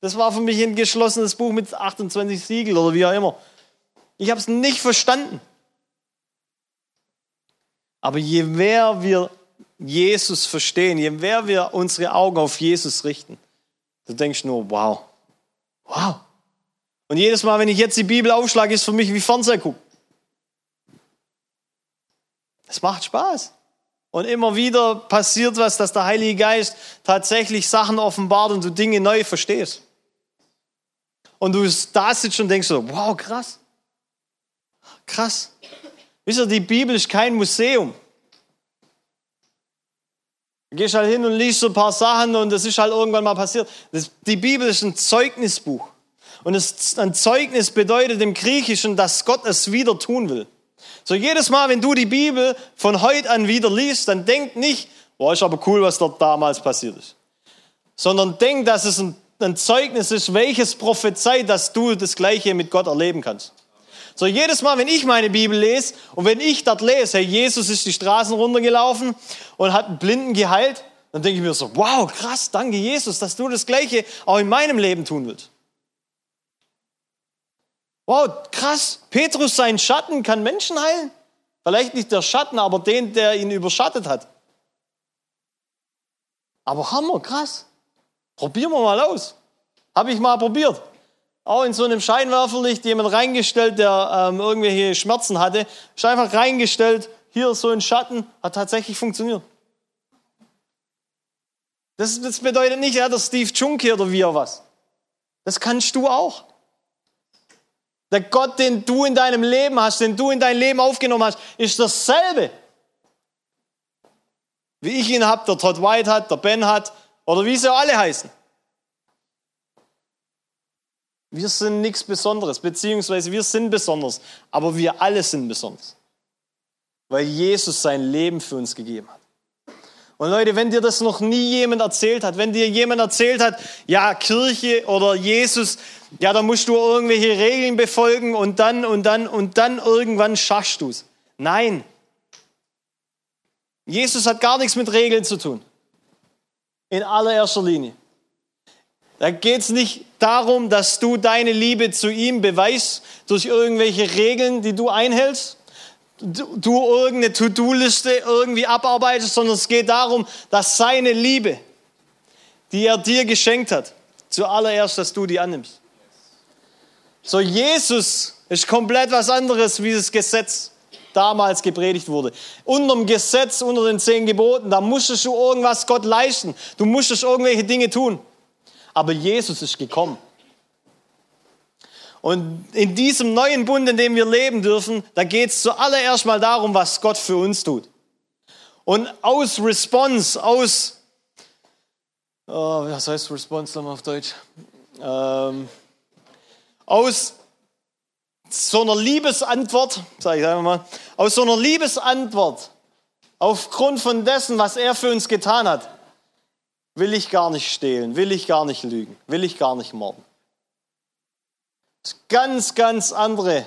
Das war für mich ein geschlossenes Buch mit 28 Siegel oder wie auch immer. Ich habe es nicht verstanden. Aber je mehr wir Jesus verstehen, je mehr wir unsere Augen auf Jesus richten, du denkst nur, wow, wow. Und jedes Mal, wenn ich jetzt die Bibel aufschlage, ist für mich wie Fernseher gucken. Es macht Spaß. Und immer wieder passiert was, dass der Heilige Geist tatsächlich Sachen offenbart und du Dinge neu verstehst. Und du da sitzt und denkst so, wow, krass. Krass. Wisst ihr, die Bibel ist kein Museum. Du gehst halt hin und liest so ein paar Sachen und das ist halt irgendwann mal passiert. Das, die Bibel ist ein Zeugnisbuch. Und es, ein Zeugnis bedeutet im Griechischen, dass Gott es wieder tun will. So jedes Mal, wenn du die Bibel von heute an wieder liest, dann denk nicht, boah, ist aber cool, was dort damals passiert ist. Sondern denk, dass es ein, ein Zeugnis ist, welches prophezeit, dass du das Gleiche mit Gott erleben kannst. So jedes Mal, wenn ich meine Bibel lese und wenn ich dort lese, hey, Jesus ist die Straßen runtergelaufen und hat einen Blinden geheilt, dann denke ich mir so, wow, krass, danke Jesus, dass du das Gleiche auch in meinem Leben tun willst. Wow, krass, Petrus, sein Schatten kann Menschen heilen. Vielleicht nicht der Schatten, aber den, der ihn überschattet hat. Aber Hammer, krass. Probieren wir mal aus. Habe ich mal probiert auch in so einem Scheinwerferlicht jemand reingestellt, der ähm, irgendwelche Schmerzen hatte. Ist einfach reingestellt, hier so ein Schatten, hat tatsächlich funktioniert. Das, das bedeutet nicht, ja, der Steve Junke oder wie auch was. Das kannst du auch. Der Gott, den du in deinem Leben hast, den du in dein Leben aufgenommen hast, ist dasselbe. Wie ich ihn habe, der Todd White hat, der Ben hat oder wie sie alle heißen. Wir sind nichts Besonderes, beziehungsweise wir sind besonders, aber wir alle sind besonders, weil Jesus sein Leben für uns gegeben hat. Und Leute, wenn dir das noch nie jemand erzählt hat, wenn dir jemand erzählt hat, ja, Kirche oder Jesus, ja, da musst du irgendwelche Regeln befolgen und dann und dann und dann irgendwann schaffst du es. Nein. Jesus hat gar nichts mit Regeln zu tun. In allererster Linie. Da geht es nicht darum, dass du deine Liebe zu ihm beweist durch irgendwelche Regeln, die du einhältst, du irgendeine To-Do-Liste irgendwie abarbeitest, sondern es geht darum, dass seine Liebe, die er dir geschenkt hat, zuallererst, dass du die annimmst. So, Jesus ist komplett was anderes wie das Gesetz damals gepredigt wurde. Unter dem Gesetz, unter den zehn Geboten, da musstest du irgendwas Gott leisten. Du musstest irgendwelche Dinge tun. Aber Jesus ist gekommen. Und in diesem neuen Bund, in dem wir leben dürfen, da geht es zuallererst mal darum, was Gott für uns tut. Und aus Response, aus, oh, was heißt Response nochmal auf Deutsch? Ähm, aus so einer Liebesantwort, sage ich einfach mal, aus so einer Liebesantwort, aufgrund von dessen, was er für uns getan hat, will ich gar nicht stehlen, will ich gar nicht lügen, will ich gar nicht morden. Das ist ganz, ganz andere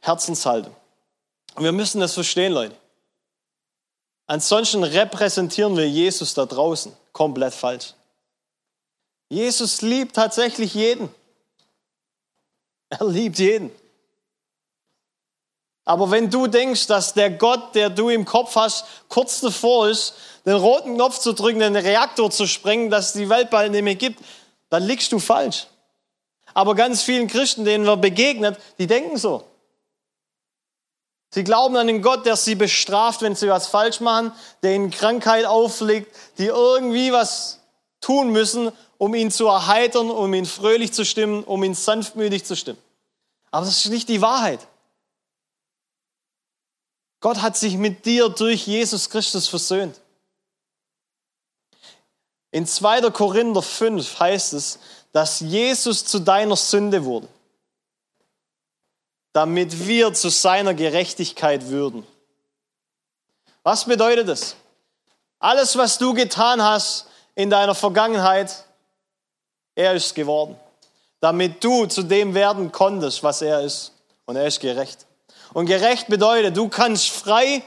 Herzenshaltung. Und wir müssen das verstehen, Leute. Ansonsten repräsentieren wir Jesus da draußen komplett falsch. Jesus liebt tatsächlich jeden. Er liebt jeden. Aber wenn du denkst, dass der Gott, der du im Kopf hast, kurz davor ist, den roten Knopf zu drücken, den Reaktor zu sprengen, dass die Welt bald nicht mehr gibt, dann liegst du falsch. Aber ganz vielen Christen, denen wir begegnet, die denken so. Sie glauben an den Gott, der sie bestraft, wenn sie was falsch machen, der ihnen Krankheit auflegt, die irgendwie was tun müssen, um ihn zu erheitern, um ihn fröhlich zu stimmen, um ihn sanftmütig zu stimmen. Aber das ist nicht die Wahrheit. Gott hat sich mit dir durch Jesus Christus versöhnt. In 2. Korinther 5 heißt es, dass Jesus zu deiner Sünde wurde, damit wir zu seiner Gerechtigkeit würden. Was bedeutet das? Alles, was du getan hast in deiner Vergangenheit, er ist geworden, damit du zu dem werden konntest, was er ist. Und er ist gerecht. Und gerecht bedeutet, du kannst frei,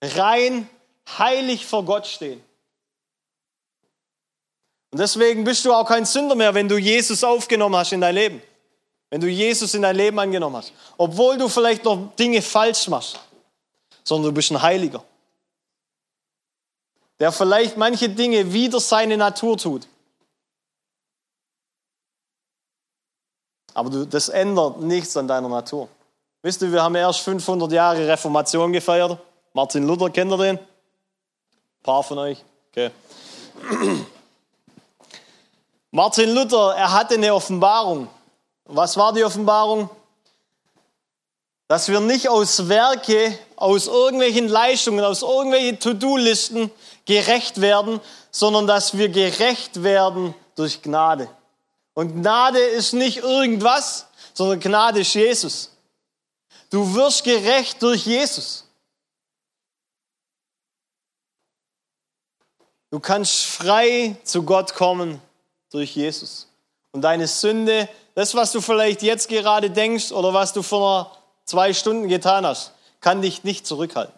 rein, heilig vor Gott stehen. Und deswegen bist du auch kein Sünder mehr, wenn du Jesus aufgenommen hast in dein Leben. Wenn du Jesus in dein Leben angenommen hast. Obwohl du vielleicht noch Dinge falsch machst. Sondern du bist ein Heiliger. Der vielleicht manche Dinge wider seine Natur tut. Aber das ändert nichts an deiner Natur. Wisst ihr, wir haben erst 500 Jahre Reformation gefeiert. Martin Luther, kennt ihr den? Ein paar von euch? Okay. Martin Luther, er hatte eine Offenbarung. Was war die Offenbarung? Dass wir nicht aus Werke, aus irgendwelchen Leistungen, aus irgendwelchen To-Do-Listen gerecht werden, sondern dass wir gerecht werden durch Gnade. Und Gnade ist nicht irgendwas, sondern Gnade ist Jesus. Du wirst gerecht durch Jesus. Du kannst frei zu Gott kommen durch Jesus. Und deine Sünde, das, was du vielleicht jetzt gerade denkst oder was du vor zwei Stunden getan hast, kann dich nicht zurückhalten.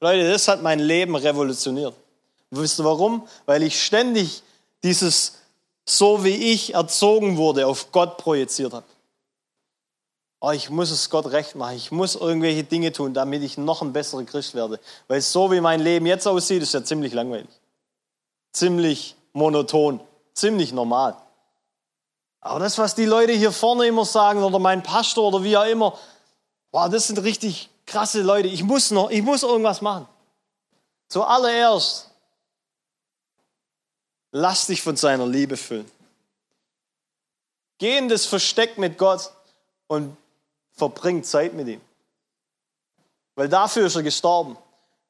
Leute, das hat mein Leben revolutioniert. wisst ihr warum? Weil ich ständig dieses, so wie ich erzogen wurde, auf Gott projiziert habe oh, ich muss es Gott recht machen, ich muss irgendwelche Dinge tun, damit ich noch ein besserer Christ werde. Weil so wie mein Leben jetzt aussieht, ist ja ziemlich langweilig. Ziemlich monoton, ziemlich normal. Aber das, was die Leute hier vorne immer sagen, oder mein Pastor oder wie auch immer, wow, das sind richtig krasse Leute. Ich muss noch, ich muss irgendwas machen. Zuallererst, lass dich von seiner Liebe füllen. Geh in das Versteck mit Gott und verbring Zeit mit ihm. Weil dafür ist er gestorben,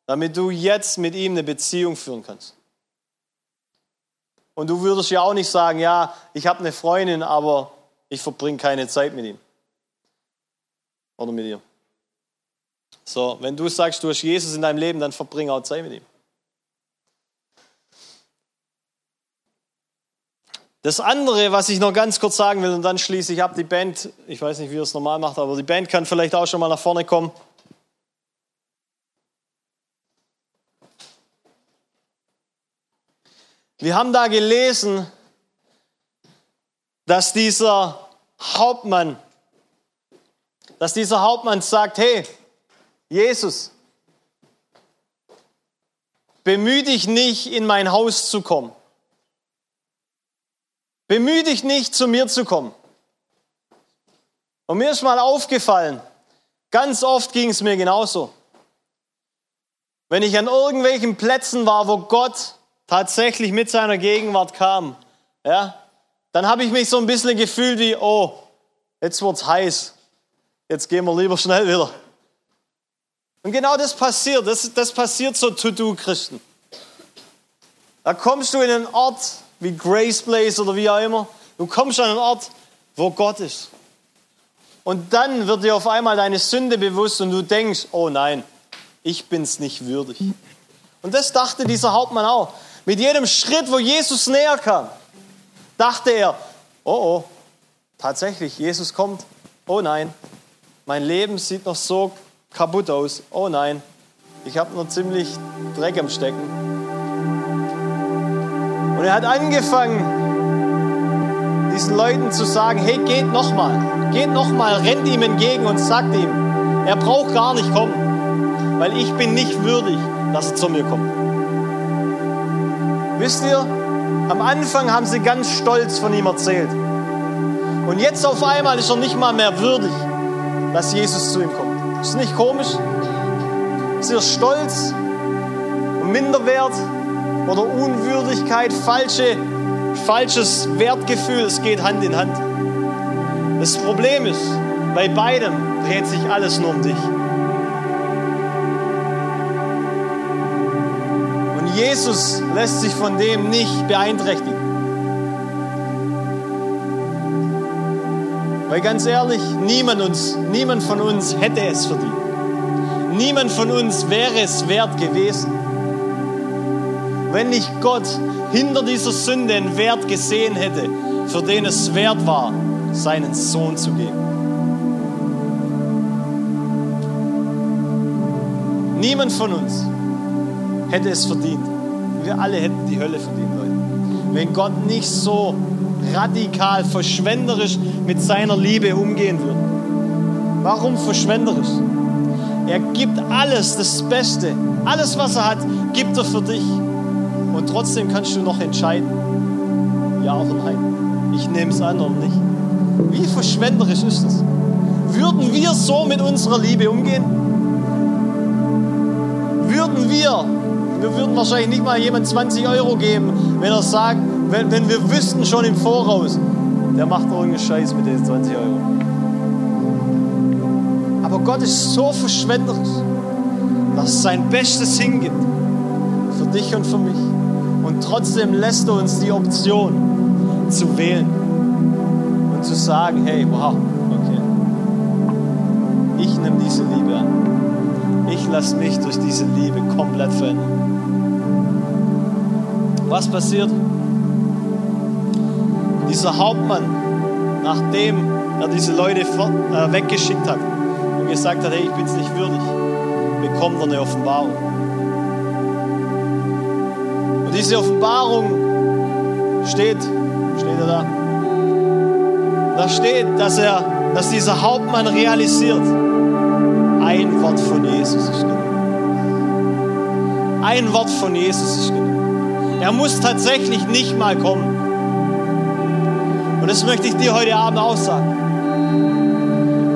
damit du jetzt mit ihm eine Beziehung führen kannst. Und du würdest ja auch nicht sagen, ja, ich habe eine Freundin, aber ich verbringe keine Zeit mit ihm. Oder mit ihr. So, wenn du sagst, du hast Jesus in deinem Leben, dann verbring auch Zeit mit ihm. Das andere, was ich noch ganz kurz sagen will, und dann schließe ich ab, die Band, ich weiß nicht, wie ihr es normal macht, aber die Band kann vielleicht auch schon mal nach vorne kommen. Wir haben da gelesen, dass dieser Hauptmann, dass dieser Hauptmann sagt, hey, Jesus, bemühe dich nicht, in mein Haus zu kommen. Bemühe dich nicht, zu mir zu kommen. Und mir ist mal aufgefallen, ganz oft ging es mir genauso. Wenn ich an irgendwelchen Plätzen war, wo Gott tatsächlich mit seiner Gegenwart kam, ja, dann habe ich mich so ein bisschen gefühlt wie, oh, jetzt wird's heiß. Jetzt gehen wir lieber schnell wieder. Und genau das passiert, das, das passiert so To-Do-Christen. Da kommst du in einen Ort wie Grace Place oder wie auch immer. Du kommst an einen Ort, wo Gott ist. Und dann wird dir auf einmal deine Sünde bewusst und du denkst, oh nein, ich bin's nicht würdig. Und das dachte dieser Hauptmann auch. Mit jedem Schritt, wo Jesus näher kam, dachte er, oh oh, tatsächlich, Jesus kommt. Oh nein, mein Leben sieht noch so kaputt aus. Oh nein, ich habe noch ziemlich Dreck am Stecken. Und er hat angefangen, diesen Leuten zu sagen, hey, geht nochmal, geht nochmal, rennt ihm entgegen und sagt ihm, er braucht gar nicht kommen, weil ich bin nicht würdig, dass er zu mir kommt. Wisst ihr, am Anfang haben sie ganz stolz von ihm erzählt. Und jetzt auf einmal ist er nicht mal mehr würdig, dass Jesus zu ihm kommt. Ist nicht komisch? Ist ihr Stolz und Minderwert oder Unwürdigkeit, falsche, falsches Wertgefühl? Es geht Hand in Hand. Das Problem ist, bei beidem dreht sich alles nur um dich. Und Jesus lässt sich von dem nicht beeinträchtigen. Weil ganz ehrlich, niemand, uns, niemand von uns hätte es verdient. Niemand von uns wäre es wert gewesen. Wenn nicht Gott hinter dieser Sünde einen Wert gesehen hätte, für den es wert war, seinen Sohn zu geben. Niemand von uns hätte es verdient. Wir alle hätten die Hölle verdient, Leute. Wenn Gott nicht so radikal verschwenderisch mit seiner Liebe umgehen würde. Warum verschwenderisch? Er gibt alles, das Beste, alles, was er hat, gibt er für dich. Und trotzdem kannst du noch entscheiden, ja oder nein. Ich nehme es an oder nicht. Wie verschwenderisch ist das? Würden wir so mit unserer Liebe umgehen? Würden wir, wir würden wahrscheinlich nicht mal jemand 20 Euro geben, wenn er sagt, wenn, wenn wir wüssten schon im Voraus, der macht irgendeinen Scheiß mit den 20 Euro. Aber Gott ist so verschwenderisch, dass es sein Bestes hingibt. Für dich und für mich. Und trotzdem lässt er uns die Option zu wählen und zu sagen, hey, wow, okay. Ich nehme diese Liebe an. Ich lasse mich durch diese Liebe komplett verändern. Was passiert? dieser Hauptmann, nachdem er diese Leute äh, weggeschickt hat und gesagt hat, hey, ich bin es nicht würdig, bekommt er eine Offenbarung. Diese Offenbarung steht, steht er da? Da steht, dass er, dass dieser Hauptmann realisiert, ein Wort von Jesus ist genug. Ein Wort von Jesus ist genug. Er muss tatsächlich nicht mal kommen. Und das möchte ich dir heute Abend auch sagen.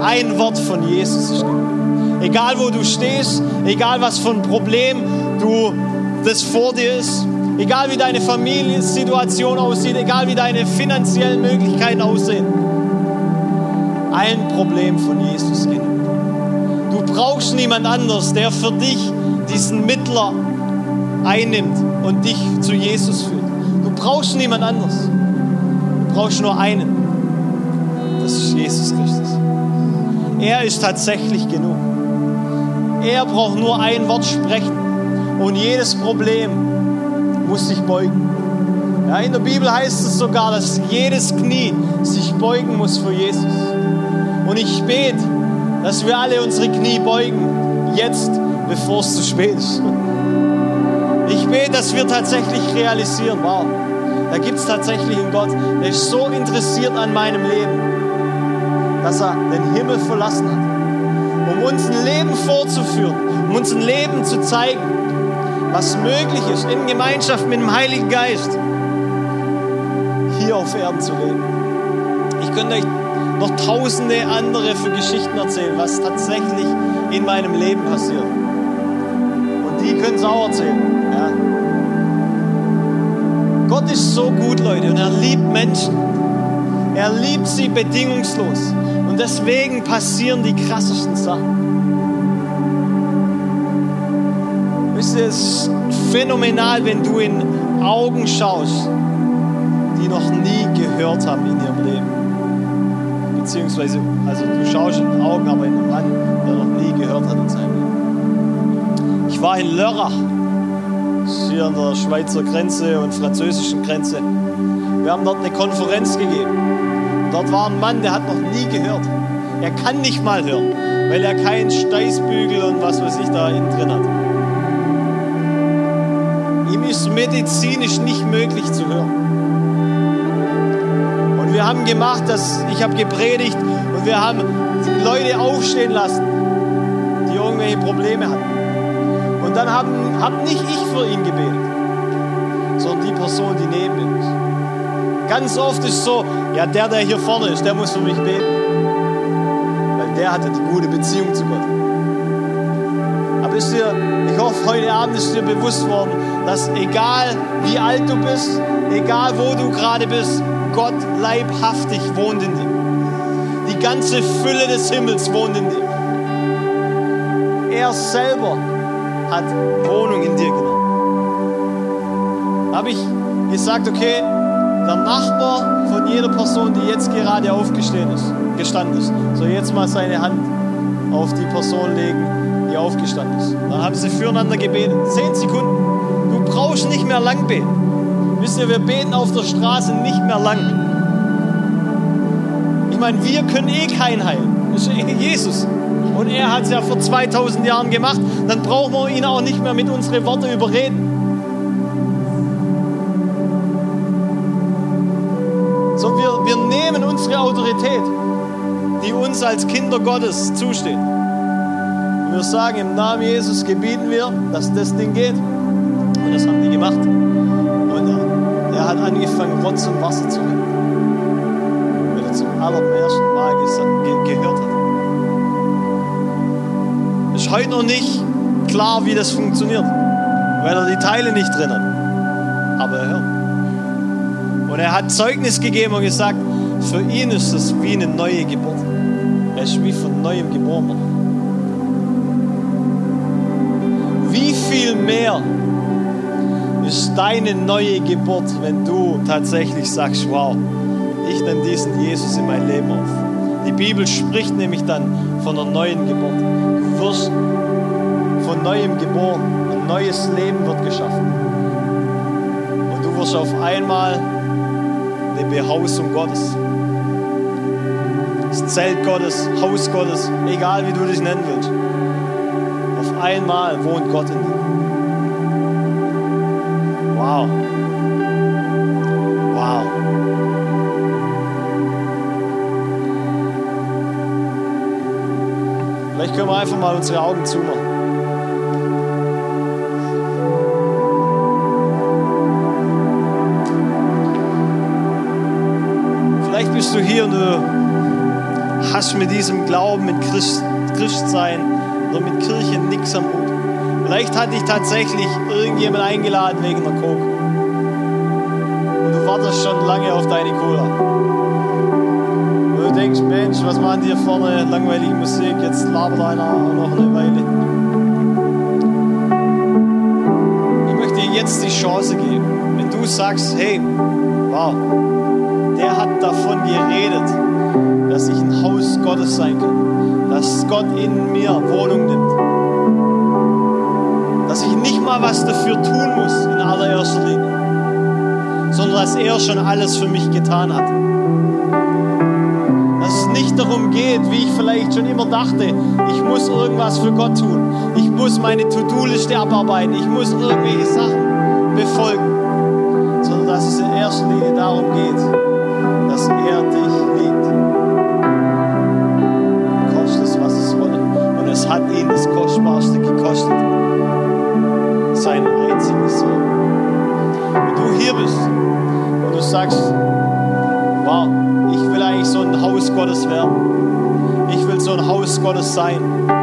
Ein Wort von Jesus ist genug. Egal wo du stehst, egal was für ein Problem du das vor dir ist, egal wie deine Familiensituation aussieht, egal wie deine finanziellen Möglichkeiten aussehen. Ein Problem von Jesus genug. Du brauchst niemand anders, der für dich diesen Mittler einnimmt und dich zu Jesus führt. Du brauchst niemand anders brauchst nur einen. Das ist Jesus Christus. Er ist tatsächlich genug. Er braucht nur ein Wort sprechen und jedes Problem muss sich beugen. Ja, in der Bibel heißt es sogar, dass jedes Knie sich beugen muss für Jesus. Und ich bete, dass wir alle unsere Knie beugen, jetzt, bevor es zu spät ist. Ich bete, dass wir tatsächlich realisieren, wow, da gibt es tatsächlich einen Gott, der ist so interessiert an meinem Leben, dass er den Himmel verlassen hat, um uns ein Leben vorzuführen, um uns ein Leben zu zeigen, was möglich ist, in Gemeinschaft mit dem Heiligen Geist hier auf Erden zu leben. Ich könnte euch noch tausende andere für Geschichten erzählen, was tatsächlich in meinem Leben passiert. Und die können es auch erzählen. Ja. Gott ist so gut, Leute, und er liebt Menschen. Er liebt sie bedingungslos. Und deswegen passieren die krassesten Sachen. Ihr, es ist phänomenal, wenn du in Augen schaust, die noch nie gehört haben in ihrem Leben. Beziehungsweise, also du schaust in Augen, aber in einem Mann, der noch nie gehört hat in seinem Leben. Ich war in Lörrach, hier an der Schweizer Grenze und französischen Grenze. Wir haben dort eine Konferenz gegeben. Dort war ein Mann, der hat noch nie gehört. Er kann nicht mal hören, weil er keinen Steißbügel und was weiß ich da innen drin hat. Ist medizinisch nicht möglich zu hören. Und wir haben gemacht, dass ich habe gepredigt und wir haben Leute aufstehen lassen, die irgendwelche Probleme hatten. Und dann haben hab nicht ich für ihn gebetet, sondern die Person, die neben ihm ist. Ganz oft ist so, ja, der, der hier vorne ist, der muss für mich beten. Weil der hatte die gute Beziehung zu Gott. Aber ist dir, ich hoffe, heute Abend ist dir bewusst worden, dass egal wie alt du bist, egal wo du gerade bist, Gott leibhaftig wohnt in dir. Die ganze Fülle des Himmels wohnt in dir. Er selber hat Wohnung in dir genommen. Habe ich gesagt, okay, der Nachbar von jeder Person, die jetzt gerade aufgestanden ist, gestanden ist, soll jetzt mal seine Hand auf die Person legen, die aufgestanden ist. Dann haben sie füreinander gebetet. Zehn Sekunden. Brauchst nicht mehr lang beten. Wisst ihr, wir beten auf der Straße nicht mehr lang. Ich meine, wir können eh keinen heilen. Das ist Jesus. Und er hat es ja vor 2000 Jahren gemacht. Dann brauchen wir ihn auch nicht mehr mit unseren Worten überreden. So, wir, wir nehmen unsere Autorität, die uns als Kinder Gottes zusteht. Und wir sagen, im Namen Jesus gebieten wir, dass das Ding geht. Und das haben die gemacht. Und er, er hat angefangen, Rotz und Wasser zu retten. Weil er zum allerersten Mal ge gehört hat. Ist heute noch nicht klar, wie das funktioniert, weil er die Teile nicht drin hat. Aber er hört. Und er hat Zeugnis gegeben und gesagt, für ihn ist es wie eine neue Geburt. Er ist wie von neuem geboren. Wie viel mehr ist deine neue Geburt, wenn du tatsächlich sagst, wow, ich nehme diesen Jesus in mein Leben auf. Die Bibel spricht nämlich dann von einer neuen Geburt. Du wirst von neuem geboren. Ein neues Leben wird geschaffen. Und du wirst auf einmal eine Behausung Gottes. Das Zelt Gottes, Haus Gottes, egal wie du dich nennen willst. Auf einmal wohnt Gott in dir. Einfach mal unsere Augen zumachen. Vielleicht bist du hier und du hast mit diesem Glauben, mit Christ, Christsein oder mit Kirche nichts am Hut. Vielleicht hat dich tatsächlich irgendjemand eingeladen wegen der Coke. Und du wartest schon lange auf deine Cola denkst, Mensch, was machen die hier vorne? Langweilige Musik, jetzt labert einer noch eine Weile. Ich möchte dir jetzt die Chance geben, wenn du sagst, hey, wow, der hat davon geredet, dass ich ein Haus Gottes sein kann, dass Gott in mir Wohnung nimmt, dass ich nicht mal was dafür tun muss in allererster Linie, sondern dass er schon alles für mich getan hat darum geht, wie ich vielleicht schon immer dachte, ich muss irgendwas für Gott tun. Ich muss meine To-Do-Liste abarbeiten. Ich muss irgendwelche Sachen befolgen. Sondern dass es in erster Linie darum geht, prophesying.